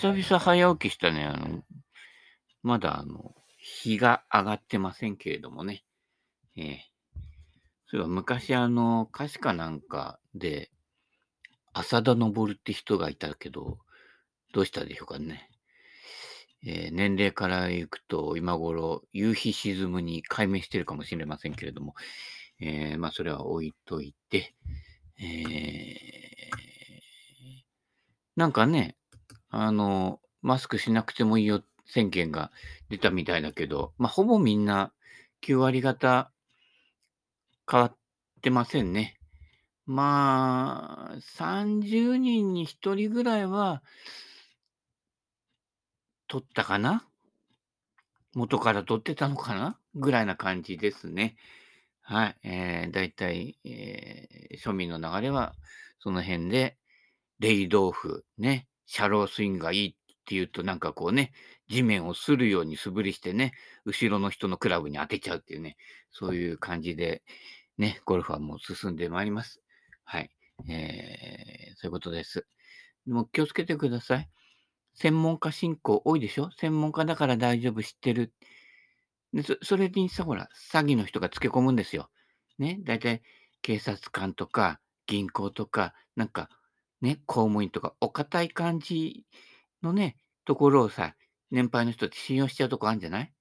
久々早起きしたね。あの、まだあの、日が上がってませんけれどもね。えー、そういえば昔あの、歌詞かなんかで、浅田昇って人がいたけど、どうしたでしょうかね。えー、年齢からいくと、今頃、夕日沈むに解明してるかもしれませんけれども、えー、まあ、それは置いといて、えー、なんかね、あの、マスクしなくてもいいよ宣言が出たみたいだけど、まあ、ほぼみんな9割方変わってませんね。まあ、30人に1人ぐらいは、取ったかな？元から取ってたのかな？ぐらいな感じですね。はい。えー、だいたい、えー、庶民の流れは、その辺で、レイドオフ、ね、シャロースイングがいいっていうと、なんかこうね、地面をするように素振りしてね、後ろの人のクラブに当てちゃうっていうね、そういう感じで、ね、ゴルフはもう進んでまいります。はい。えー、そういうことです。でも気をつけてください。専門家進行多いでしょ？専門家だから大丈夫知ってる。でそそれにさ、ほら、詐欺の人がつけ込むんですよ。ね、大体警察官とか銀行とか、なんかね、公務員とか、お堅い感じのね、ところをさ、年配の人って信用しちゃうとこあるんじゃない？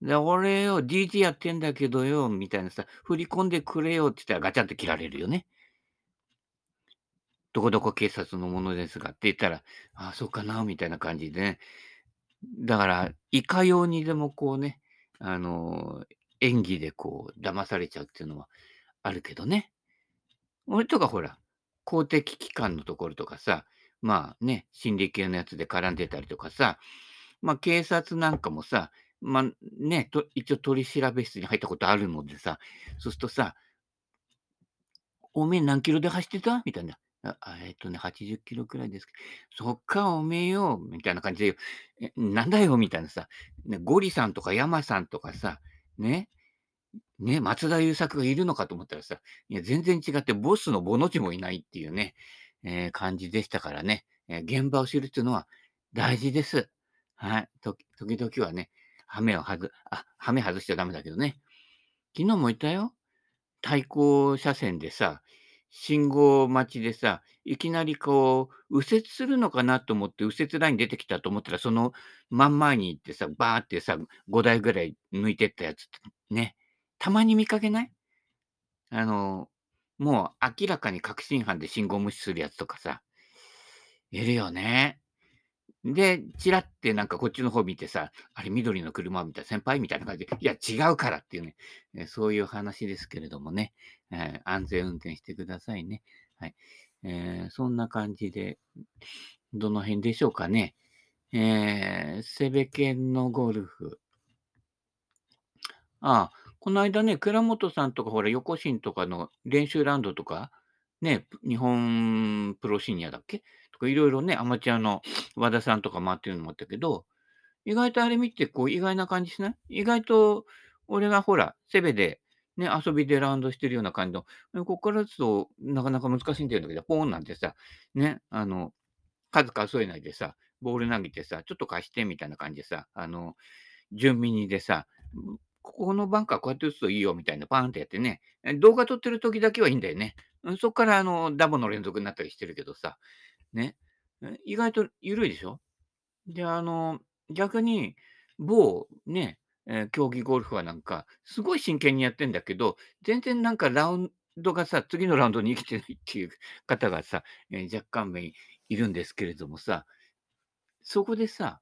で、俺よ、DT やってんだけどよ、みたいなさ、振り込んでくれよって言ったらガチャンと切られるよね。どこどこ警察のものですがって言ったら、ああ、そうかな、みたいな感じでね。だから、いかようにでもこうね、あの、演技でこう、騙されちゃうっていうのはあるけどね。俺とかほら、公的機関のところとかさ、まあね、心理系のやつで絡んでたりとかさ、まあ警察なんかもさ、まあね、と一応取り調べ室に入ったことあるのでさ、そうするとさ、おめえ何キロで走ってた？みたいな。えっとね、80キロくらいですけど、そっか、おめえよ、みたいな感じで、なんだよ、みたいなさ、ね、ゴリさんとか山さんとかさ、ね、ね、松田優作がいるのかと思ったらさ、いや、全然違って、ボスのボの字もいないっていうね、えー、感じでしたからね、えー、現場を知るっていうのは大事です。はい。時々はね、ハメを外、あ、ハメ外しちゃダメだけどね。昨日も言ったよ。対向車線でさ、信号待ちでさ、いきなりこう、右折するのかなと思って、右折ライン出てきたと思ったら、その真ん前に行ってさ、バーってさ、5台ぐらい抜いてったやつね、たまに見かけない？あの、もう明らかに確信犯で信号無視するやつとかさ、いるよね。で、ちらってなんかこっちの方見てさ、あれ緑の車を見た先輩みたいな感じで、いや違うからっていうね、えそういう話ですけれどもね、えー、安全運転してくださいね。はい。えー、そんな感じで、どの辺でしょうかね。えー、セベケンのゴルフ。ああ、この間ね、倉本さんとかほら、横新とかの練習ラウンドとか、ね、日本プロシニアだっけ？とかいろいろね、アマチュアの和田さんとか回ってるのもあったけど、意外とあれ見て、こう、意外な感じしない？意外と、俺がほら、セベで、ね、遊びでラウンドしてるような感じの、ここからだとなかなか難しいんだけど、ポーンなんてさ、ね、あの、数数えないでさ、ボール投げてさ、ちょっと貸してみたいな感じでさ、あの、順ミニでさ、ここのバンカーこうやって打つといいよみたいなパーンってやってね、動画撮ってる時だけはいいんだよね。そこからあのダボの連続になったりしてるけどさ、ね。意外と緩いでしょ？で、あの、逆に、某ね、えー、競技ゴルフはなんか、すごい真剣にやってんだけど、全然なんかラウンドがさ、次のラウンドに生きてないっていう方がさ、えー、若干名いるんですけれどもさ、そこでさ、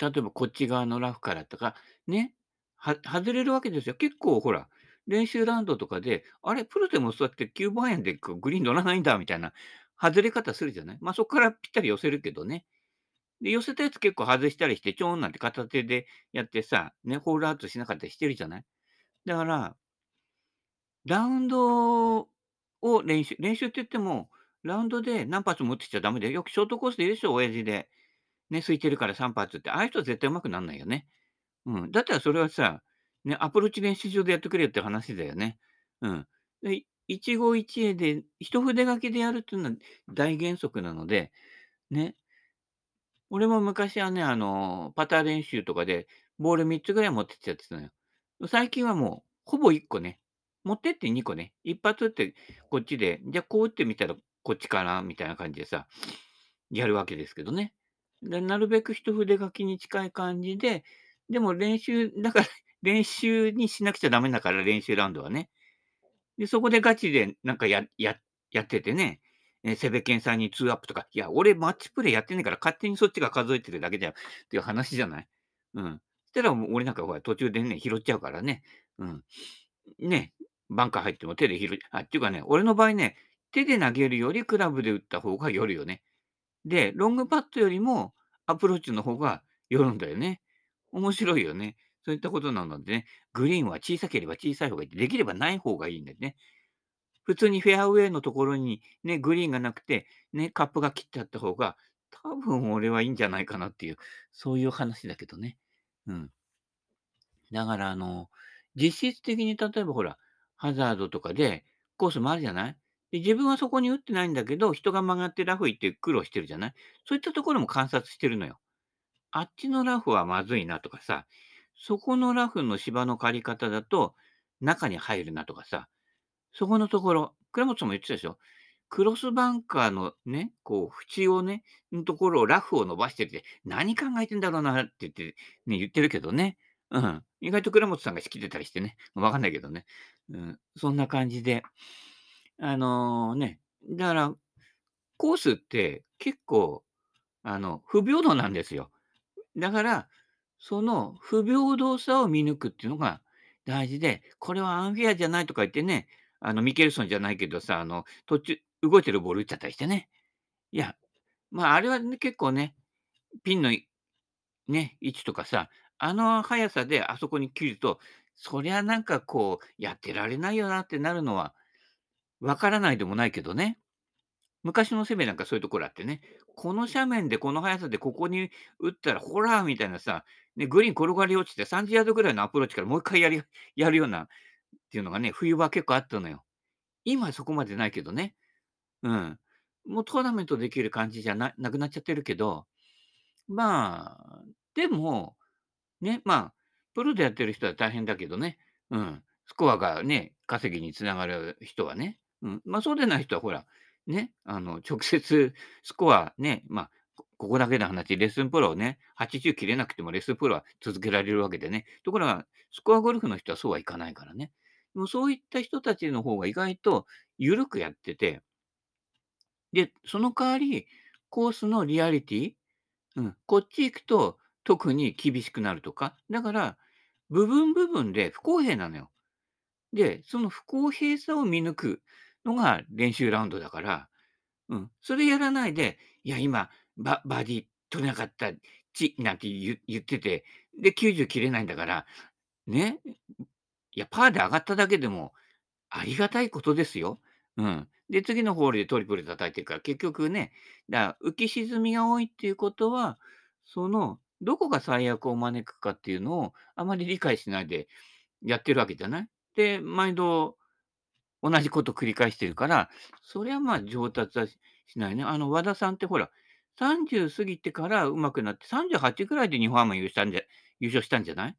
例えばこっち側のラフからとか、ね、は外れるわけですよ。結構ほら、練習ラウンドとかで、あれ、プロでもそうやって9番アイアンでグリーン乗らないんだみたいな外れ方するじゃない？まあそこからぴったり寄せるけどね。で、寄せたやつ結構外したりして、ちょーんなんて片手でやってさ、ね、ホールアウトしなかったりしてるじゃない？だから、ラウンドを練習、練習って言っても、ラウンドで何発も打ってちゃダメだよ。よくショートコースでいるでしょ、親父で。ね、空いてるから3発って。ああいう人は絶対上手くなんないよね。うん。だったらそれはさ、ね、アプローチ練習場でやってくれよって話だよね。うん。で、一期一会で、一筆書きでやるっていうのは大原則なので、ね。俺も昔はね、あの、パター練習とかで、ボール3つぐらい持ってっちゃってたのよ。最近はもう、ほぼ1個ね、持ってって2個ね、一発打ってこっちで、じゃあこう打ってみたらこっちかなみたいな感じでさ、やるわけですけどね。で、なるべく一筆書きに近い感じで、でも練習だから 練習にしなくちゃダメだから、練習ラウンドはね。で、そこでガチでなんかやややっててね、え、セベケンさんに2アップとか、いや、俺マッチプレイやってねえから勝手にそっちが数えてるだけじゃんっていう話じゃない？うん。したら俺なんかほら途中でね、拾っちゃうからね。うん。ね、バンカー入っても手で拾いあ、っていうかね、俺の場合ね、手で投げるよりクラブで打った方がよるよね。で、ロングパットよりもアプローチの方がよるんだよね。面白いよね。そういったことなのでね、グリーンは小さければ小さい方がいい、できればない方がいいんだよね。普通にフェアウェイのところにね、グリーンがなくて、ね、カップが切ってあった方が、多分俺はいいんじゃないかなっていう、そういう話だけどね。うん。だからあの、実質的に例えばほら、ハザードとかでコースもあるじゃない？で自分はそこに打ってないんだけど、人が曲がってラフ行って苦労してるじゃない？そういったところも観察してるのよ。あっちのラフはまずいなとかさ、そこのラフの芝の借り方だと中に入るなとかさ、そこのところ、倉本さんも言ってたでしょ？クロスバンカーのね、こう、縁をね、のところをラフを伸ばしてて、何考えてんだろうなって言って、ね、言ってるけどね。うん。意外と倉本さんが仕切ってたりしてね。わかんないけどね。うん。そんな感じで。あのね、だから、コースって結構、あの、不平等なんですよ。だから、その不平等さを見抜くっていうのが大事で、これはアンフェアじゃないとか言ってね、あの、ミケルソンじゃないけどさ、あの、途中、動いてるボール打っちゃったりしてね。いや、まあ、あれはね、結構ね、ピンのね、位置とかさ、あの速さであそこに切ると、そりゃなんかこう、やってられないよなってなるのは、わからないでもないけどね。昔の攻めなんかそういうところあってね、この斜面でこの速さでここに打ったら、ほらみたいなさ、ね、グリーン転がり落ちて30ヤードぐらいのアプローチからもう一回やり やるようなっていうのがね、冬場結構あったのよ。今はそこまでないけどね。うん。もうトーナメントできる感じじゃななくなっちゃってるけど、まあ、でも、ね、まあ、プロでやってる人は大変だけどね。うん。スコアがね、稼ぎにつながる人はね。うん。まあ、そうでない人はほら、ね、あの、直接スコアね、まあ、ここだけの話、レッスンプロをね、80切れなくてもレッスンプロは続けられるわけでね。ところが、スコアゴルフの人はそうはいかないからね。でもそういった人たちの方が意外と緩くやってて、で、その代わり、コースのリアリティ、うん、こっち行くと特に厳しくなるとか、だから、部分部分で不公平なのよ。で、その不公平さを見抜くのが練習ラウンドだから、うん、それやらないで、いや、今、ババーディー取れなかった、ちなんて言ってて、で、90切れないんだから、ね、いや、パーで上がっただけでもありがたいことですよ。うん。で、次のホールでトリプル叩いてるから、結局ね、だ浮き沈みが多いっていうことは、その、どこが最悪を招くかっていうのをあまり理解しないでやってるわけじゃない？で、毎度同じこと繰り返してるから、それはまあ上達はしないね。あの、和田さんってほら、30過ぎてから上手くなって、38ぐらいで日本ハム優勝したんじゃ優勝したんじゃない？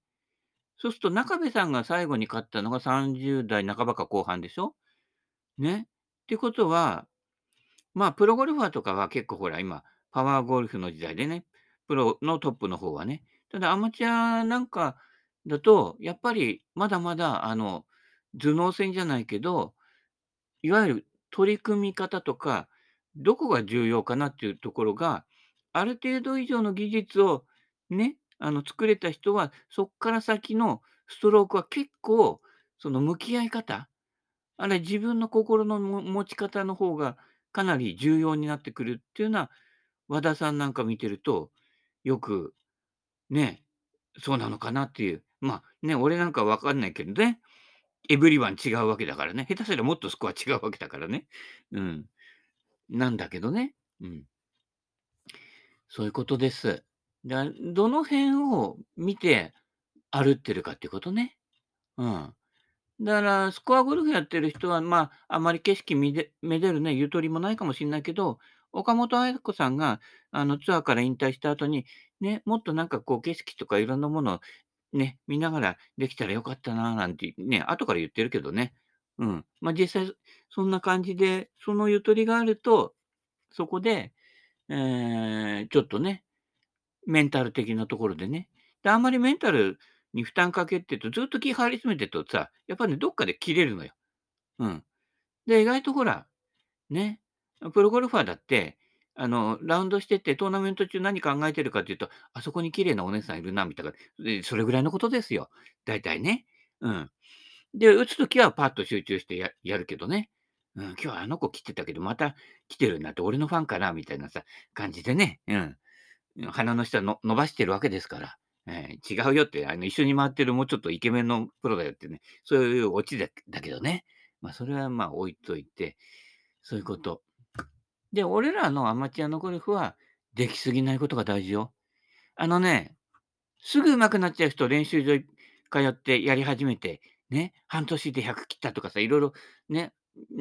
そうすると中部さんが最後に勝ったのが30代半ばか後半でしょ？ね。ってことは、まあ、プロゴルファーとかは結構ほら、今、パワーゴルフの時代でね、プロのトップの方はね。ただアマチュアなんかだと、やっぱりまだまだ、あの、頭脳戦じゃないけど、いわゆる取り組み方とか、どこが重要かなっていうところが、ある程度以上の技術をね、あの、作れた人は、そっから先のストロークは結構、その向き合い方、あれ自分の心の持ち方の方がかなり重要になってくるっていうのは、和田さんなんか見てると、よくね、そうなのかなっていう。まあ、ね、俺なんかわかんないけどね、エブリワン違うわけだからね。下手すりゃもっとスコア違うわけだからね。うん。なんだけどね。うん。そういうことです。だどの辺を見て歩ってるかってことね。うん。だから、スコアゴルフやってる人は、まあ、あまり景色みでめでるね、ゆとりもないかもしんないけど、岡本綾子さんが、あの、ツアーから引退した後に、ね、もっとなんかこう景色とかいろんなものをね、見ながらできたらよかったななんてね、後から言ってるけどね。うん。まあ、実際そんな感じで、そのゆとりがあると、そこで、ええ、ちょっとね、メンタル的なところでね。で、あんまりメンタルに負担かけてると、ずっと気張り詰めてるとさ、やっぱね、どっかで切れるのよ。うん。で、意外とほら、ね、プロゴルファーだって、あの、ラウンドしてて、トーナメント中何考えてるかっていうと、あそこに綺麗なお姉さんいるなみたいな、で、それぐらいのことですよ。大体ね。うん。で、打つ時はパッと集中してややるけどね。うん、今日はあの子来てたけど、また来てるなって、俺のファンかなみたいなさ、感じでね。うん。鼻の下の伸ばしてるわけですから。ええ、違うよって、あの、一緒に回ってるもうちょっとイケメンのプロだよってね、そういうオチだだけどね。まあ、それはまあ置いといて、そういうこと。で、俺らのアマチュアのゴルフは、出来過ぎないことが大事よ。あのね、すぐ上手くなっちゃう人、練習場通ってやり始めて、ね、半年で100切ったとかさ、色々ね、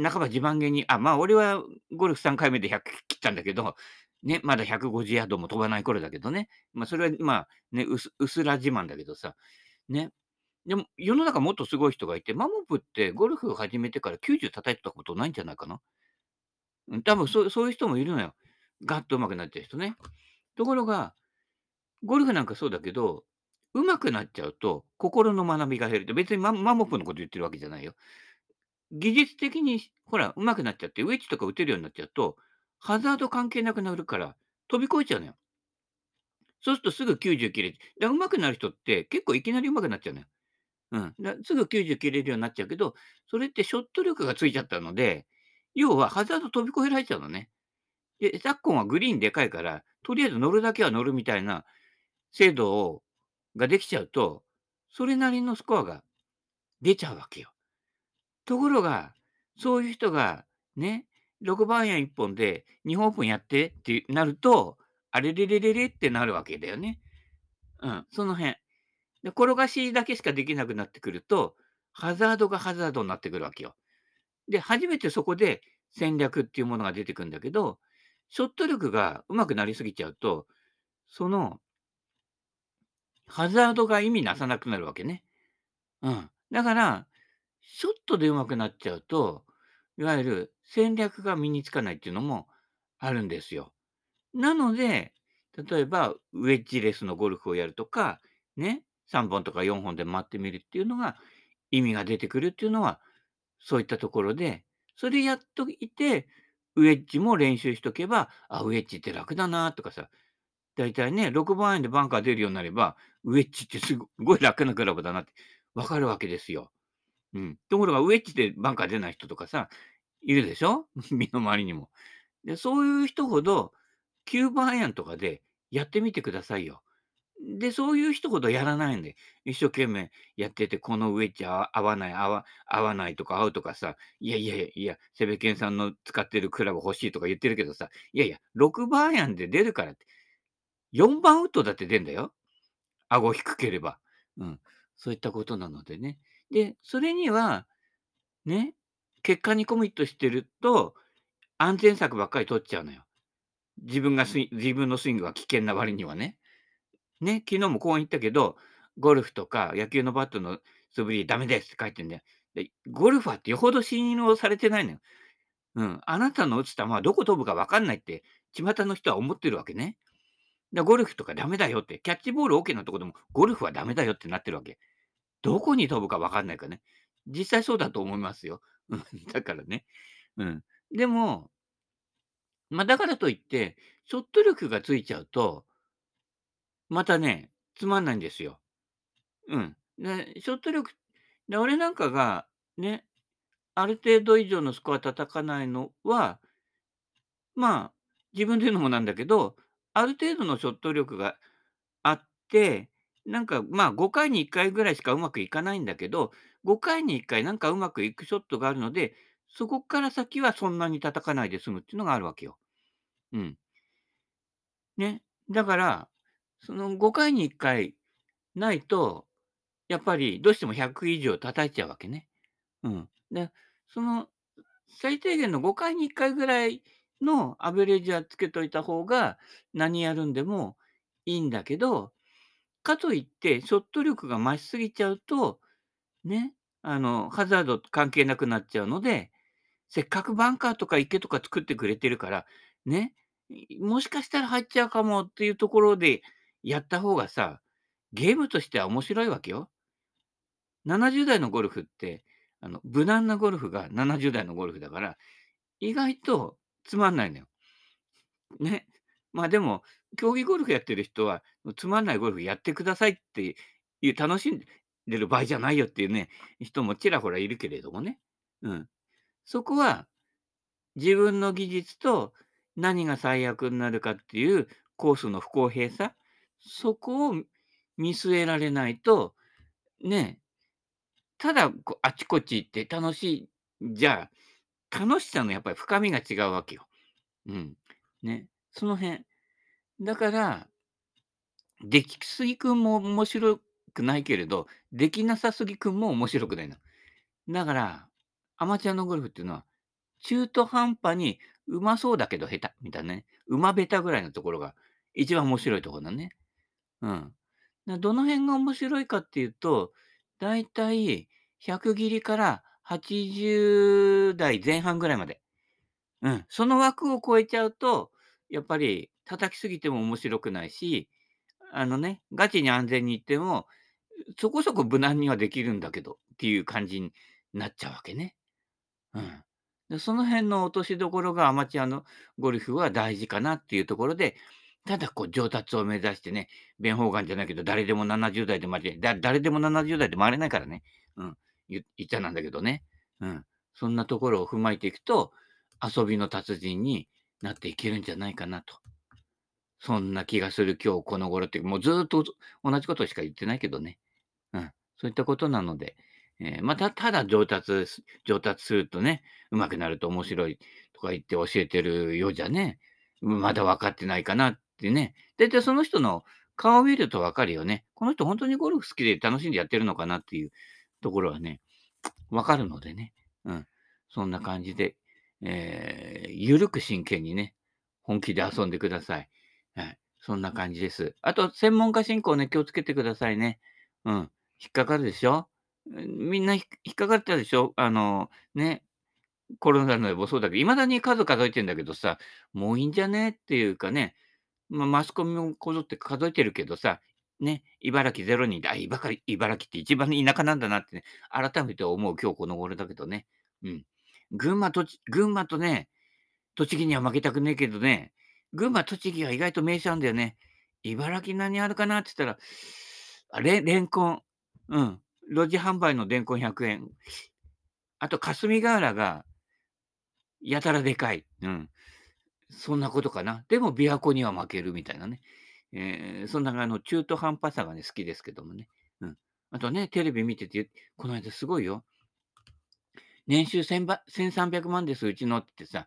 半ば自慢げに、あ、まあ、俺はゴルフ3回目で100切ったんだけど、ね、まだ150ヤードも飛ばない頃だけどね。まあ、それは、まあ、ね、うすら自慢だけどさ、ね。でも、世の中もっとすごい人がいて、マモプってゴルフを始めてから90叩いてたことないんじゃないかな。うん、多分そうそういう人もいるのよ。ガッと上手くなっちゃう人ね。ところが、ゴルフなんかそうだけど、上手くなっちゃうと、心の学びが減るって、別にママモプのこと言ってるわけじゃないよ。技術的にほら、上手くなっちゃって、ウェッジとか打てるようになっちゃうと、ハザード関係なくなるから、飛び越えちゃうのよ。そうするとすぐ90切れで、上手くなる人って結構いきなり上手くなっちゃうのよ。うん。だすぐ90切れるようになっちゃうけど、それってショット力がついちゃったので、要はハザード飛び越えられちゃうのね。で、昨今はグリーンでかいから、とりあえず乗るだけは乗るみたいな制度をができちゃうと、それなりのスコアが出ちゃうわけよ。ところが、そういう人が、ね、6番アイアン1本で日本オープンやってってなると、あれれれれれってなるわけだよね。うん、その辺。で、転がしだけしかできなくなってくると、ハザードがハザードになってくるわけよ。で、初めてそこで戦略っていうものが出てくるんだけど、ショット力が上手くなりすぎちゃうと、そのハザードが意味なさなくなるわけね。うん。だから、ショットで上手くなっちゃうと、いわゆる戦略が身につかないっていうのもあるんですよ。なので、例えばウェッジレスのゴルフをやるとか、ね、3本とか4本で回ってみるっていうのが意味が出てくるっていうのは、そういったところで、それやっといて、ウェッジも練習しとけば、あ、ウェッジって楽だなとかさ、だいたいね、6番アイアンでバンカー出るようになれば、ウェッジってすごい楽なクラブだなって分かるわけですよ。うん。ところがウェッジでバンカー出ない人とかさ、いるでしょ？身の回りにも。で、そういう人ほど、9番アイアンとかでやってみてくださいよ。で、そういう人ほどやらないんで、一生懸命やってて、このウェッジ合わない、合わ合わないとか合うとかさ、いやいやいや、いやセベケンさんの使ってるクラブ欲しいとか言ってるけどさ、いやいや、6番アイアンで出るからって、4番ウッドだって出んだよ。顎低ければ。うん。そういったことなのでね。で、それには、ね、結果にコミットしてると、安全策ばっかり取っちゃうのよ。自分が自分のスイングが危険な割にはね。ね、昨日もこう言ったけど、ゴルフとか野球のバットの素振りダメですって書いてんだよ。で、ゴルファーってよほど信用されてないのよ。うん。あなたの打つ球はどこ飛ぶか分かんないって、巷の人は思ってるわけね。だゴルフとかダメだよって、キャッチボール OK なとこでも、ゴルフはダメだよってなってるわけ。どこに飛ぶか分かんないかね。実際そうだと思いますよ。だからね。うん。でも、まあ、だからといって、ショット力がついちゃうとまたね、つまんないんですよ。うん。で、ショット力で、俺なんかがね、ある程度以上のスコア叩かないのは、まあ、自分で言うのもなんだけど、ある程度のショット力があって、なんか、まあ、5回に1回ぐらいしかうまくいかないんだけど、5回に1回なんかうまくいくショットがあるので、そこから先はそんなに叩かないで済むっていうのがあるわけよ。うん。ね。だから、その5回に1回ないと、やっぱりどうしても100以上叩いちゃうわけね。うん。で、その最低限の5回に1回ぐらいのアベレージはつけといた方が、何やるんでもいいんだけど、かといってショット力が増しすぎちゃうと、ね、あの、ハザード関係なくなっちゃうので、せっかくバンカーとか池とか作ってくれてるから、ね、もしかしたら入っちゃうかもっていうところでやった方がさ、ゲームとしては面白いわけよ。70代のゴルフって、あの、無難なゴルフが70代のゴルフだから、意外とつまんないのよ。ね。まあでも、競技ゴルフやってる人は、つまんないゴルフやってくださいっていう、楽しんでる場合じゃないよっていうね、人もちらほらいるけれどもね。うん。そこは自分の技術と何が最悪になるかっていうコースの不公平さ、そこを見据えられないと、ね、ただこあちこち行って楽しいじゃあ、楽しさのやっぱり深みが違うわけよ。うん。ね。その辺。だから、できすぎくんも面白くないけれど、できなさすぎくんも面白くないの。だから、アマチュアのゴルフっていうのは、中途半端にうまそうだけど下手みたいなね、馬下手ぐらいのところが一番面白いところだね。うん。などの辺が面白いかっていうと、だいたい100切りから80代前半ぐらいまで。うん、その枠を超えちゃうと、やっぱり叩きすぎても面白くないし、あのね、ガチに安全に行っても、そこそこ無難にはできるんだけどっていう感じになっちゃうわけね。うん。で、その辺の落としどころがアマチュアのゴルフは大事かなっていうところで、ただこう上達を目指してね、弁法眼じゃないけど、誰でも70代で回れだ誰でも70代で回れないからね。うん。言っちゃなんだけどね。うん。そんなところを踏まえていくと、遊びの達人になっていけるんじゃないかなと。そんな気がする今日この頃って、もうずっと同じことしか言ってないけどね。うん。そういったことなので、えーまた、ただ上達、上達するとね、上手くなると面白いとか言って教えてるようじゃね、まだ分かってないかなってね。だいたいその人の顔を見ると分かるよね。この人本当にゴルフ好きで楽しんでやってるのかなっていうところはね、分かるのでね。うん。そんな感じで、えー、ゆるく真剣にね、本気で遊んでください。はい。そんな感じです。あと、専門家進行ね、気をつけてくださいね。うん。引っかかるでしょ？みんな引っかかったでしょ？あの、ね、コロナの予防そうだけど、未だに数数えてんだけどさ、もういいんじゃね？っていうかね、ま、マスコミもこぞって数えてるけどさ、ね、茨城0人で、あ、いばかり茨城って一番田舎なんだなってね、改めて思う今日この頃だけどね。うん。群馬、と群馬とね、栃木には負けたくねえけどね、群馬、栃木が意外と名所なんだよね。茨城何あるかなって言ったら、あれ、レンコン。うん。路地販売のレンコン100円。あと霞ヶ浦がやたらでかい。うん。そんなことかな。でも琵琶湖には負けるみたいなね。えー、そんなあの中途半端さがね、好きですけどもね。うん。あとね、テレビ見てて、この間すごいよ。年収1300万です、うちのってさ、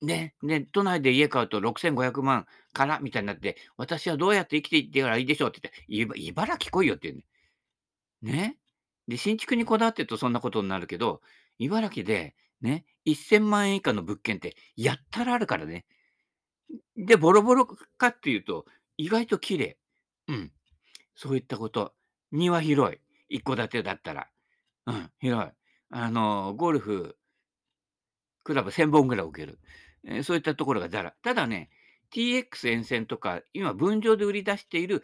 ね、ね、都内で家買うと6500万からみたいになって、私はどうやって生きていってからいいでしょうって言って、茨城来いよって言うね。ね。で、新築にこだわってるとそんなことになるけど、茨城でね、1000万円以下の物件ってやったらあるからね。で、ボロボロかっていうと、意外と綺麗。うん。そういったこと。庭広い。一戸建てだったら。うん、広い。あの、ゴルフ、クラブ1000本ぐらい置ける。えーそういったところがざら。ただね、TX 沿線とか、今分譲で売り出している、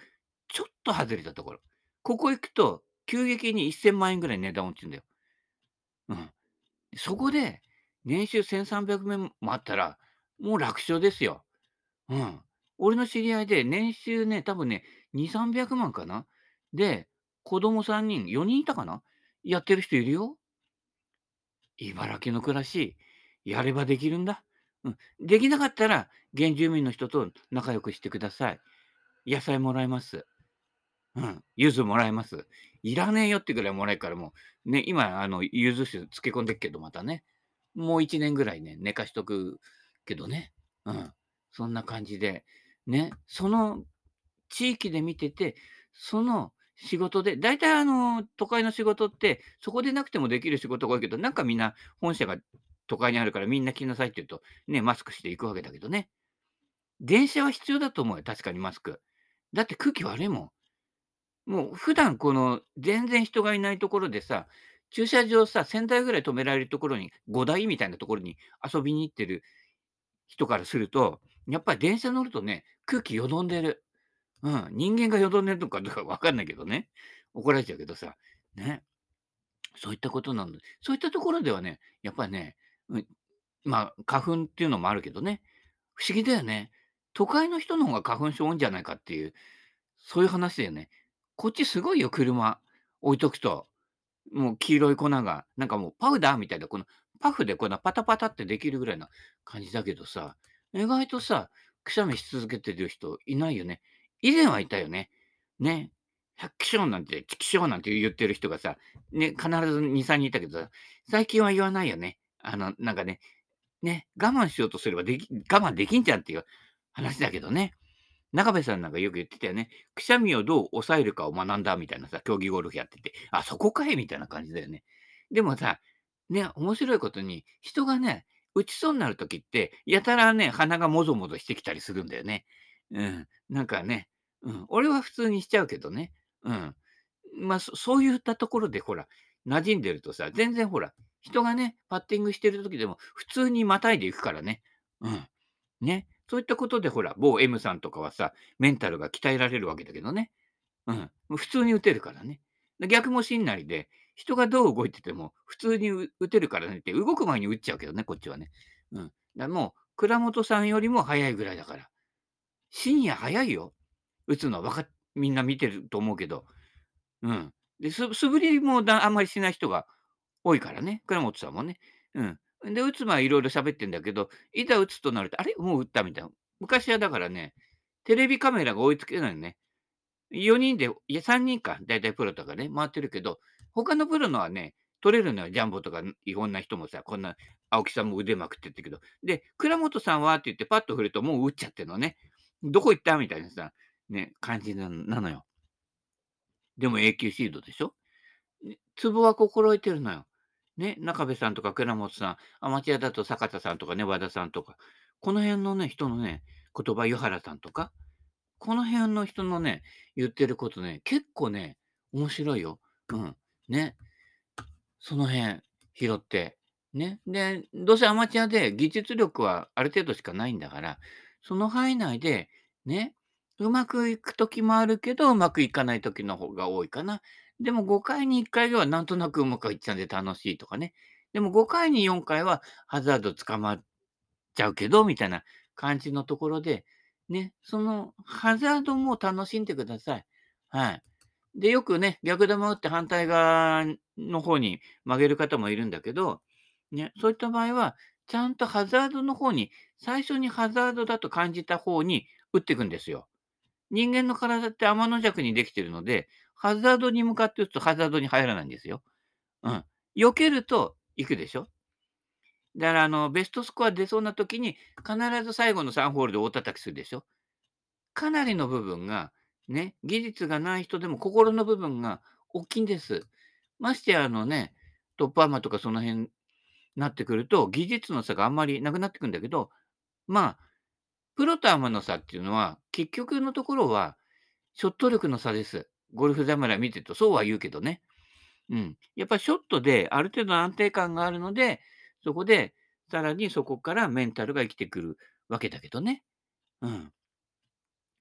ちょっと外れたところ。ここ行くと、急激に1000万円ぐらい値段落ちるんだよ。うん。そこで、年収1300万もあったら、もう楽勝ですよ。うん。俺の知り合いで、年収ね、多分ね、2、300万かな。で、子供3人、4人いたかなやってる人いるよ。茨城の暮らし、やればできるんだ。うん。できなかったら、原住民の人と仲良くしてください。野菜もらえます。うん。柚子もらえます。いらねえよってぐらいもらえるからもう、ね、今、あの、柚子酒漬け込んでっけど、またね。もう1年ぐらいね、寝かしとくけどね。うん。そんな感じで、ね、その地域で見てて、その仕事で、大体あの、都会の仕事って、そこでなくてもできる仕事が多いけど、なんかみんな本社が都会にあるからみんな来なさいって言うと、ね、マスクして行くわけだけどね。電車は必要だと思うよ、確かにマスク。だって空気悪いもん。もう普段この全然人がいないところでさ、駐車場さ、1000台ぐらい止められるところに、5台みたいなところに遊びに行ってる人からすると、やっぱり電車乗るとね、空気よどんでる。うん、人間がよどんでるのかどうかわかんないけどね。怒られちゃうけどさ、ね。そういったことなんだ。そういったところではね、やっぱりね、うん、まあ、花粉っていうのもあるけどね、不思議だよね。都会の人の方が花粉症多いんじゃないかっていう、そういう話だよね。こっちすごいよ、車置いとくと。もう黄色い粉が、なんかもうパウダーみたいな、このパフでこんなパタパタってできるぐらいな感じだけどさ、意外とさ、くしゃみし続けてる人いないよね。以前はいたよね。ね。百気象なんて、チキショーなんて言ってる人がさ、ね、必ず2、3人いたけどさ、最近は言わないよね。あの、なんかね、ね、我慢しようとすればでき、我慢できんじゃんっていう話だけどね。中部さんなんかよく言ってたよね。くしゃみをどう抑えるかを学んだみたいなさ、競技ゴルフやってて、あ、そこかい？みたいな感じだよね。でもさ、ね、面白いことに、人がね、打ちそうになるときって、やたらね、鼻がもぞもぞしてきたりするんだよね。うん。なんかね、うん。俺は普通にしちゃうけどね。うん。まあ、そういったところでほら、馴染んでるとさ、全然ほら、人がね、パッティングしてる時でも普通にまたいでいくからね。うん。ね。そういったことでほら、某 M さんとかはさ、メンタルが鍛えられるわけだけどね。うん。普通に打てるからね。逆もしんないで、人がどう動いてても普通に打てるからねって、動く前に打っちゃうけどね、こっちはね。うん。だもう、倉本さんよりも早いぐらいだから。深夜早いよ。打つのはわかみんな見てると思うけど。うん。で、素振りもあんまりしない人が多いからね。倉本さんもね。うん。で、打つ前いろいろ喋ってんだけど、いざ打つとなると、あれ？もう打った？みたいな。昔はだからね、テレビカメラが追いつけないのね。4人で、いや3人か、だいたいプロとかね、回ってるけど、他のプロのはね、取れるのよ、ジャンボとかいろんな人もさ、こんな青木さんも腕まくってってけど。で、倉本さんは？って言ってパッと振るともう打っちゃってるのね。どこ行った？みたいなさ、ね、感じなのよ。でも永久シードでしょ？ツボは心得てるのよ。ね、中部さんとか倉本さん、アマチュアだと坂田さんとかね、和田さんとか、この辺のね、人のね、言葉、湯原さんとか、この辺の人のね、言ってることね、結構ね、面白いよ。うん。ね。その辺、拾って。ね。で、どうせアマチュアで技術力はある程度しかないんだから、その範囲内で、ね、うまくいく時もあるけど、うまくいかない時の方が多いかな。でも5回に1回ではなんとなくうまくいっちゃうんで楽しいとかね。でも5回に4回はハザード捕まっちゃうけど、みたいな感じのところで、ね、そのハザードも楽しんでください。はい。で、よくね、逆玉打って反対側の方に曲げる方もいるんだけど、ね、そういった場合は、ちゃんとハザードの方に、最初にハザードだと感じた方に打っていくんですよ。人間の体って天の弱にできてるので、ハザードに向かって打つとハザードに入らないんですよ。うん。避けると行くでしょ。だから、あの、ベストスコア出そうな時に、必ず最後の3ホールで大叩きするでしょ。かなりの部分が、ね、技術がない人でも心の部分が大きいんです。ましてや、あのね、トップアーマーとかその辺になってくると、技術の差があんまりなくなってくんだけど、まあ、プロとアマの差っていうのは、結局のところは、ショット力の差です。ゴルフ侍見てると、そうは言うけどね。うん。やっぱショットである程度の安定感があるので、そこで、さらにそこからメンタルが生きてくるわけだけどね。うん。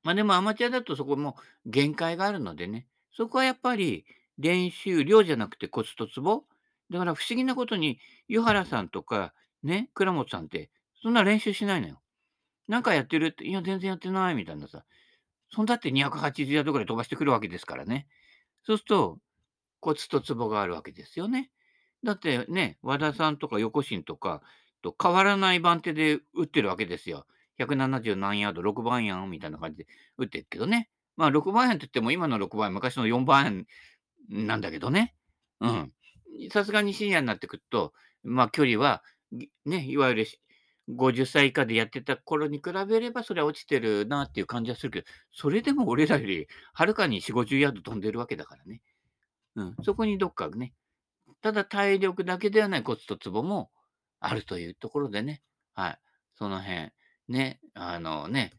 まあでもアマチュアだとそこも限界があるのでね、そこはやっぱり練習量じゃなくてコツとツボ。だから不思議なことに、湯原さんとかね、倉本さんって、そんな練習しないのよ。なんかやってる？って、いや、全然やってないみたいなさ。そんだって280ヤードぐらい飛ばしてくるわけですからね。そうすると、コツとツボがあるわけですよね。だってね、和田さんとか横心とかと変わらない番手で打ってるわけですよ。170何ヤード、6番やんみたいな感じで打ってるけどね。まあ6番やんって言っても今の6番昔の4番やんなんだけどね。うん。さすがに深夜になってくると、まあ距離は、ね、いわゆる50歳以下でやってた頃に比べれば、それは落ちてるなっていう感じはするけど、それでも俺らよりはるかに4、50ヤード飛んでるわけだからね。うん、そこにどっかね、ただ体力だけではないコツとツボもあるというところでね、はい、その辺、ね、あのね、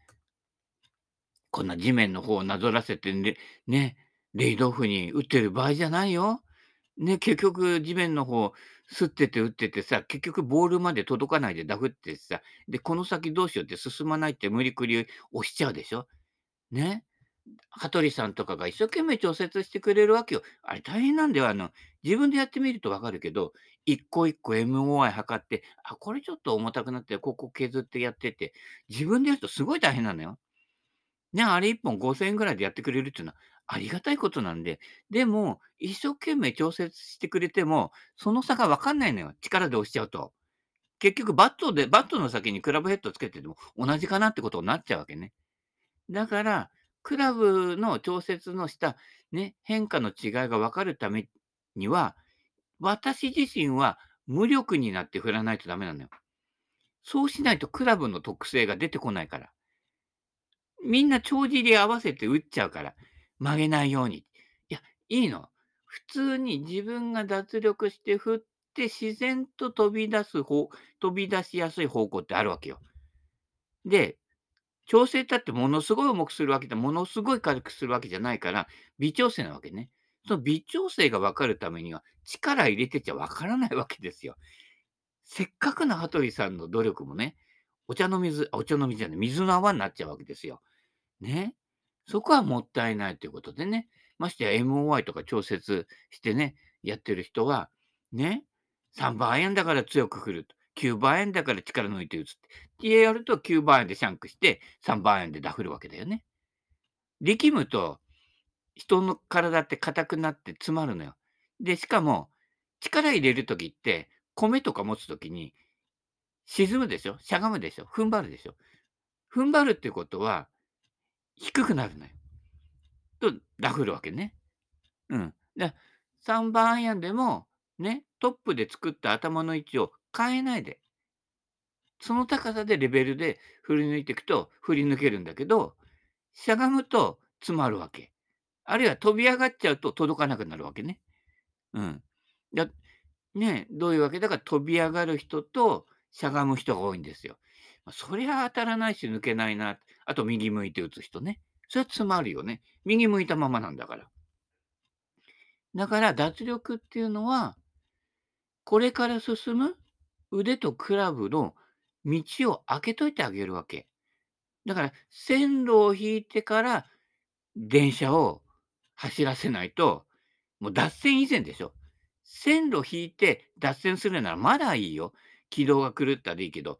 こんな地面の方をなぞらせてね、ね、レイドオフに打ってる場合じゃないよ。ね、結局地面の方、すってて打っててさ、結局ボールまで届かないでダフってさ、で、この先どうしようって進まないって無理くり押しちゃうでしょ。ね。羽鳥さんとかが一生懸命調節してくれるわけよ。あれ大変なんだよ。あの、自分でやってみるとわかるけど、一個一個 MOI 測って、あ、これちょっと重たくなって、ここ削ってやってて、自分でやるとすごい大変なのよ。ね、あれ1本5000円ぐらいでやってくれるっていうのはありがたいことなんで、でも、一生懸命調節してくれても、その差がわかんないのよ。力で押しちゃうと。結局バットで、バットの先にクラブヘッドつけてても同じかなってことになっちゃうわけね。だから、クラブの調節のした、ね、変化の違いが分かるためには、私自身は無力になって振らないとダメなのよ。そうしないとクラブの特性が出てこないから。みんな帳尻合わせて打っちゃうから、曲げないように。いや、いいの。普通に自分が脱力して振って自然と飛び出す方、飛び出しやすい方向ってあるわけよ。で、調整だってものすごい重くするわけで、ものすごい軽くするわけじゃないから、微調整なわけね。その微調整が分かるためには、力入れてちゃ分からないわけですよ。せっかくの羽鳥さんの努力もね、お茶の水、お茶の水じゃない、水の泡になっちゃうわけですよ。ね。そこはもったいないということでね。ましてや MOI とか調節してね、やってる人は、ね、3番アイアンだから強く振ると。9番アイアンだから力抜いて打つって。でやると9番アイアンでシャンクして、3番アイアンでダフるわけだよね。力むと、人の体って硬くなって詰まるのよ。で、しかも、力入れるときって、米とか持つときに、沈むでしょ？しゃがむでしょ？踏ん張るでしょ？踏ん張るってことは、低くなるのよ。と、ダフるわけね。うん。で、3番アイアンでも、ね、トップで作った頭の位置を変えないで、その高さでレベルで振り抜いていくと振り抜けるんだけど、しゃがむと詰まるわけ。あるいは飛び上がっちゃうと届かなくなるわけね。うん。だねどういうわけ？だから飛び上がる人としゃがむ人が多いんですよ。そりゃ当たらないし抜けないな。あと右向いて打つ人ね。それは詰まるよね。右向いたままなんだから。だから脱力っていうのは、これから進む腕とクラブの道を開けといてあげるわけ。だから線路を引いてから電車を走らせないと、もう脱線以前でしょ。線路引いて脱線するならまだいいよ。軌道が狂ったでいいけど、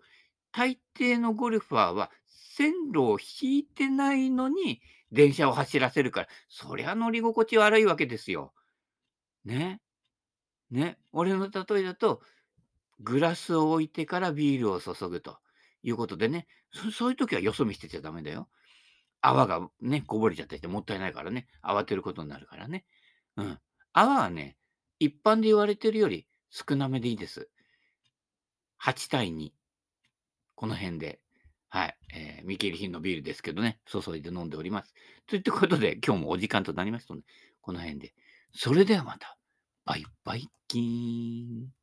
大抵のゴルファーは線路を引いてないのに電車を走らせるから、そりゃ乗り心地悪いわけですよ。ね。ね。俺の例えだと、グラスを置いてからビールを注ぐということでね、そそういう時はよそ見してちゃダメだよ。泡がね、こぼれちゃったりしてもったいないからね、慌てることになるからね。うん。泡はね、一般で言われてるより少なめでいいです。8対2。この辺で、はい、えー、見切り品のビールですけどね、注いで飲んでおります。ということで、今日もお時間となりますので、この辺で。それではまた、バイバイキーン。